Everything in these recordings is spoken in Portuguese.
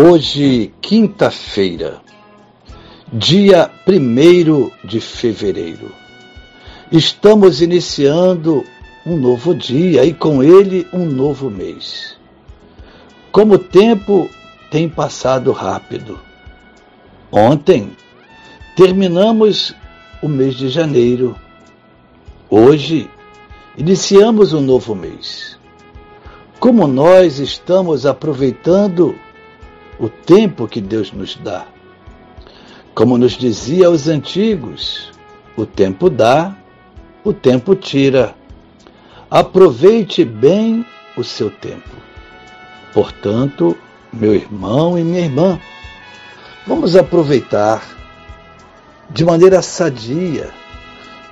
Hoje, quinta-feira, dia 1 de fevereiro. Estamos iniciando um novo dia e com ele um novo mês. Como o tempo tem passado rápido. Ontem terminamos o mês de janeiro. Hoje iniciamos um novo mês. Como nós estamos aproveitando o tempo que Deus nos dá. Como nos dizia os antigos, o tempo dá, o tempo tira. Aproveite bem o seu tempo. Portanto, meu irmão e minha irmã, vamos aproveitar de maneira sadia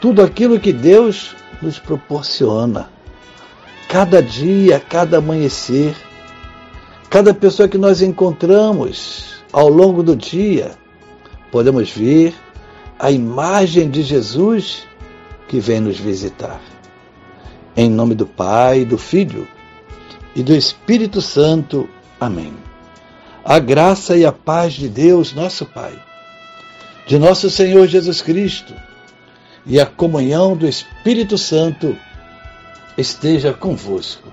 tudo aquilo que Deus nos proporciona. Cada dia, cada amanhecer, Cada pessoa que nós encontramos ao longo do dia, podemos ver a imagem de Jesus que vem nos visitar. Em nome do Pai, do Filho e do Espírito Santo. Amém. A graça e a paz de Deus, nosso Pai, de nosso Senhor Jesus Cristo e a comunhão do Espírito Santo esteja convosco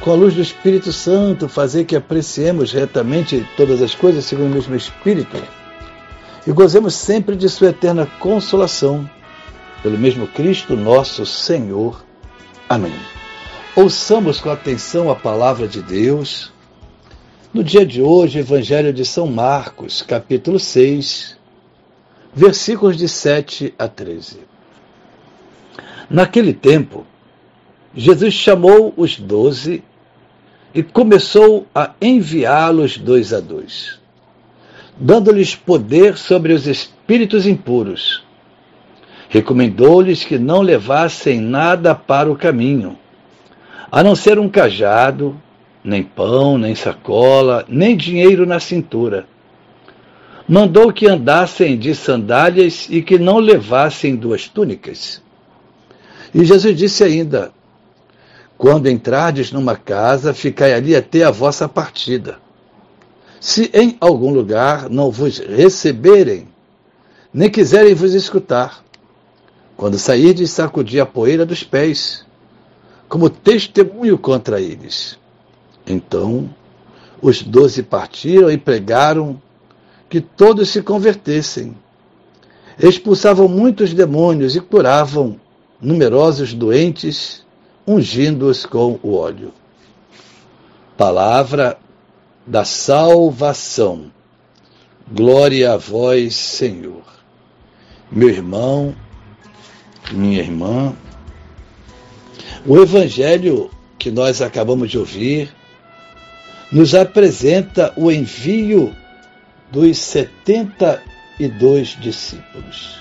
com a luz do Espírito Santo, fazer que apreciemos retamente todas as coisas segundo o mesmo Espírito e gozemos sempre de Sua eterna consolação, pelo mesmo Cristo nosso Senhor. Amém. Ouçamos com atenção a palavra de Deus. No dia de hoje, Evangelho de São Marcos, capítulo 6, versículos de 7 a 13. Naquele tempo, Jesus chamou os doze e começou a enviá-los dois a dois, dando-lhes poder sobre os espíritos impuros. Recomendou-lhes que não levassem nada para o caminho, a não ser um cajado, nem pão, nem sacola, nem dinheiro na cintura. Mandou que andassem de sandálias e que não levassem duas túnicas. E Jesus disse ainda: quando entrardes numa casa, ficai ali até a vossa partida. Se em algum lugar não vos receberem, nem quiserem vos escutar, quando sairdes, sacudi a poeira dos pés, como testemunho contra eles. Então os doze partiram e pregaram que todos se convertessem. Expulsavam muitos demônios e curavam numerosos doentes ungindo-os com o óleo. Palavra da salvação. Glória a vós, Senhor. Meu irmão, minha irmã, o evangelho que nós acabamos de ouvir nos apresenta o envio dos 72 discípulos.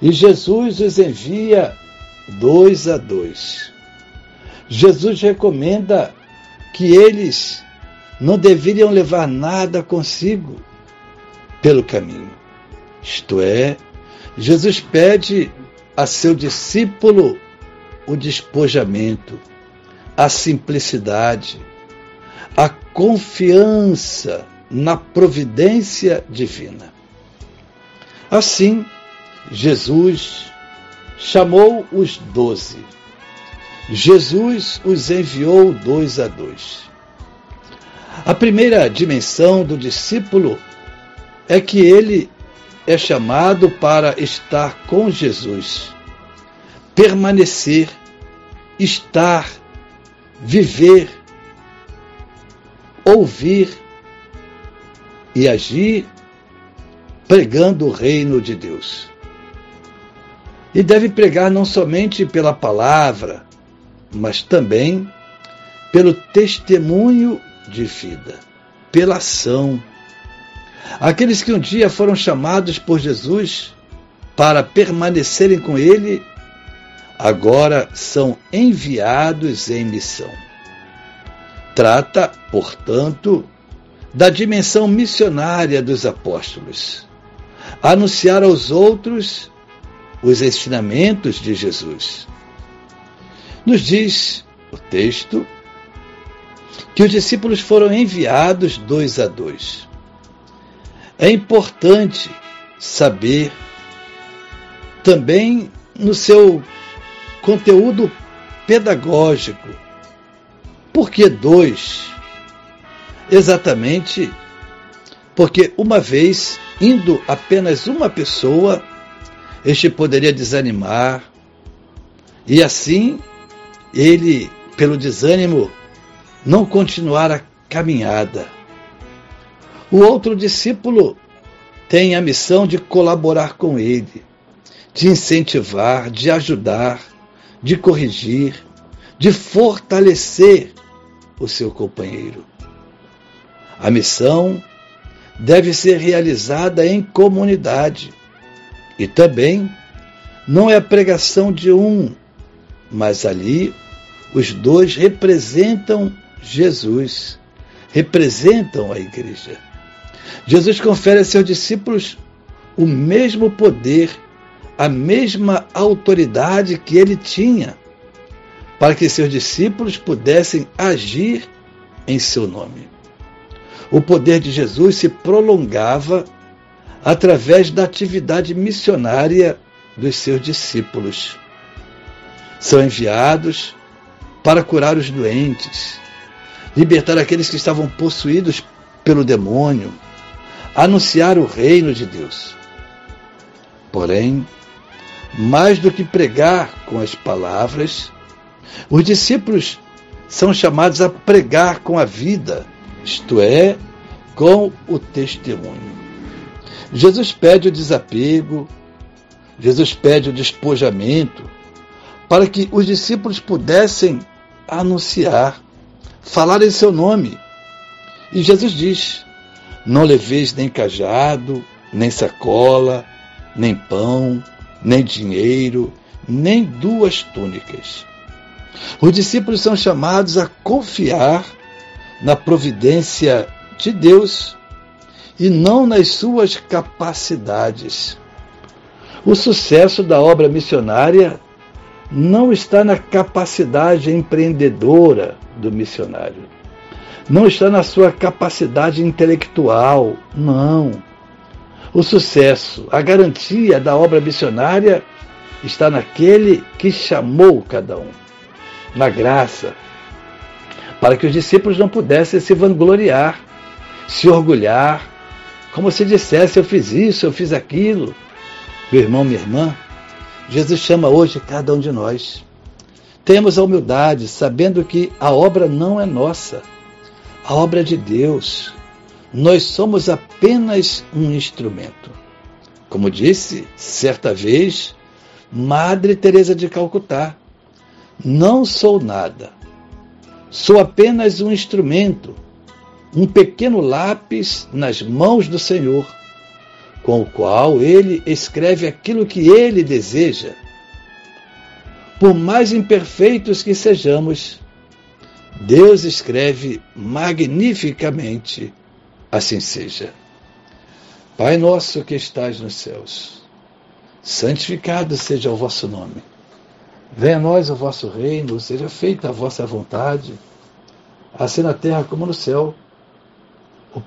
E Jesus os envia dois a dois. Jesus recomenda que eles não deveriam levar nada consigo pelo caminho. Isto é, Jesus pede a seu discípulo o despojamento, a simplicidade, a confiança na providência divina. Assim, Jesus chamou os doze. Jesus os enviou dois a dois. A primeira dimensão do discípulo é que ele é chamado para estar com Jesus, permanecer, estar, viver, ouvir e agir pregando o reino de Deus. E deve pregar não somente pela palavra, mas também pelo testemunho de vida, pela ação. Aqueles que um dia foram chamados por Jesus para permanecerem com Ele, agora são enviados em missão. Trata, portanto, da dimensão missionária dos apóstolos. Anunciar aos outros os ensinamentos de Jesus. Nos diz o texto que os discípulos foram enviados dois a dois. É importante saber também no seu conteúdo pedagógico por que dois? Exatamente porque uma vez indo apenas uma pessoa, este poderia desanimar, e assim ele, pelo desânimo, não continuar a caminhada. O outro discípulo tem a missão de colaborar com ele, de incentivar, de ajudar, de corrigir, de fortalecer o seu companheiro. A missão deve ser realizada em comunidade e também não é a pregação de um, mas ali os dois representam Jesus, representam a igreja. Jesus confere a seus discípulos o mesmo poder, a mesma autoridade que ele tinha, para que seus discípulos pudessem agir em seu nome. O poder de Jesus se prolongava através da atividade missionária dos seus discípulos. São enviados para curar os doentes, libertar aqueles que estavam possuídos pelo demônio, anunciar o reino de Deus. Porém, mais do que pregar com as palavras, os discípulos são chamados a pregar com a vida, isto é, com o testemunho. Jesus pede o desapego, Jesus pede o despojamento, para que os discípulos pudessem anunciar, falar em seu nome. E Jesus diz: Não leveis nem cajado, nem sacola, nem pão, nem dinheiro, nem duas túnicas. Os discípulos são chamados a confiar na providência de Deus e não nas suas capacidades. O sucesso da obra missionária não está na capacidade empreendedora do missionário, não está na sua capacidade intelectual, não. O sucesso, a garantia da obra missionária está naquele que chamou cada um na graça, para que os discípulos não pudessem se vangloriar, se orgulhar, como se dissesse: Eu fiz isso, eu fiz aquilo. Meu irmão, minha irmã, Jesus chama hoje cada um de nós. Temos a humildade, sabendo que a obra não é nossa, a obra é de Deus. Nós somos apenas um instrumento. Como disse certa vez Madre Teresa de Calcutá, não sou nada. Sou apenas um instrumento, um pequeno lápis nas mãos do Senhor, com o qual ele escreve aquilo que ele deseja. Por mais imperfeitos que sejamos, Deus escreve magnificamente, assim seja. Pai nosso que estais nos céus, santificado seja o vosso nome. Venha a nós o vosso reino, seja feita a vossa vontade, assim na terra como no céu.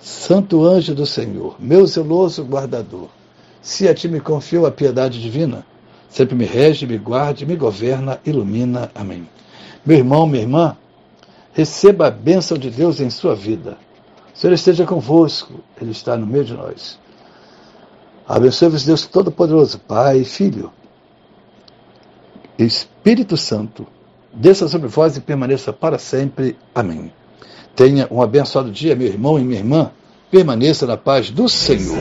Santo anjo do Senhor, meu zeloso guardador, se a ti me confio a piedade divina, sempre me rege, me guarde, me governa, ilumina. Amém. Meu irmão, minha irmã, receba a bênção de Deus em sua vida. O Senhor esteja convosco, Ele está no meio de nós. Abençoe-vos, Deus Todo-Poderoso, Pai, Filho, Espírito Santo, desça sobre vós e permaneça para sempre. Amém. Tenha um abençoado dia, meu irmão e minha irmã. Permaneça na paz do Senhor.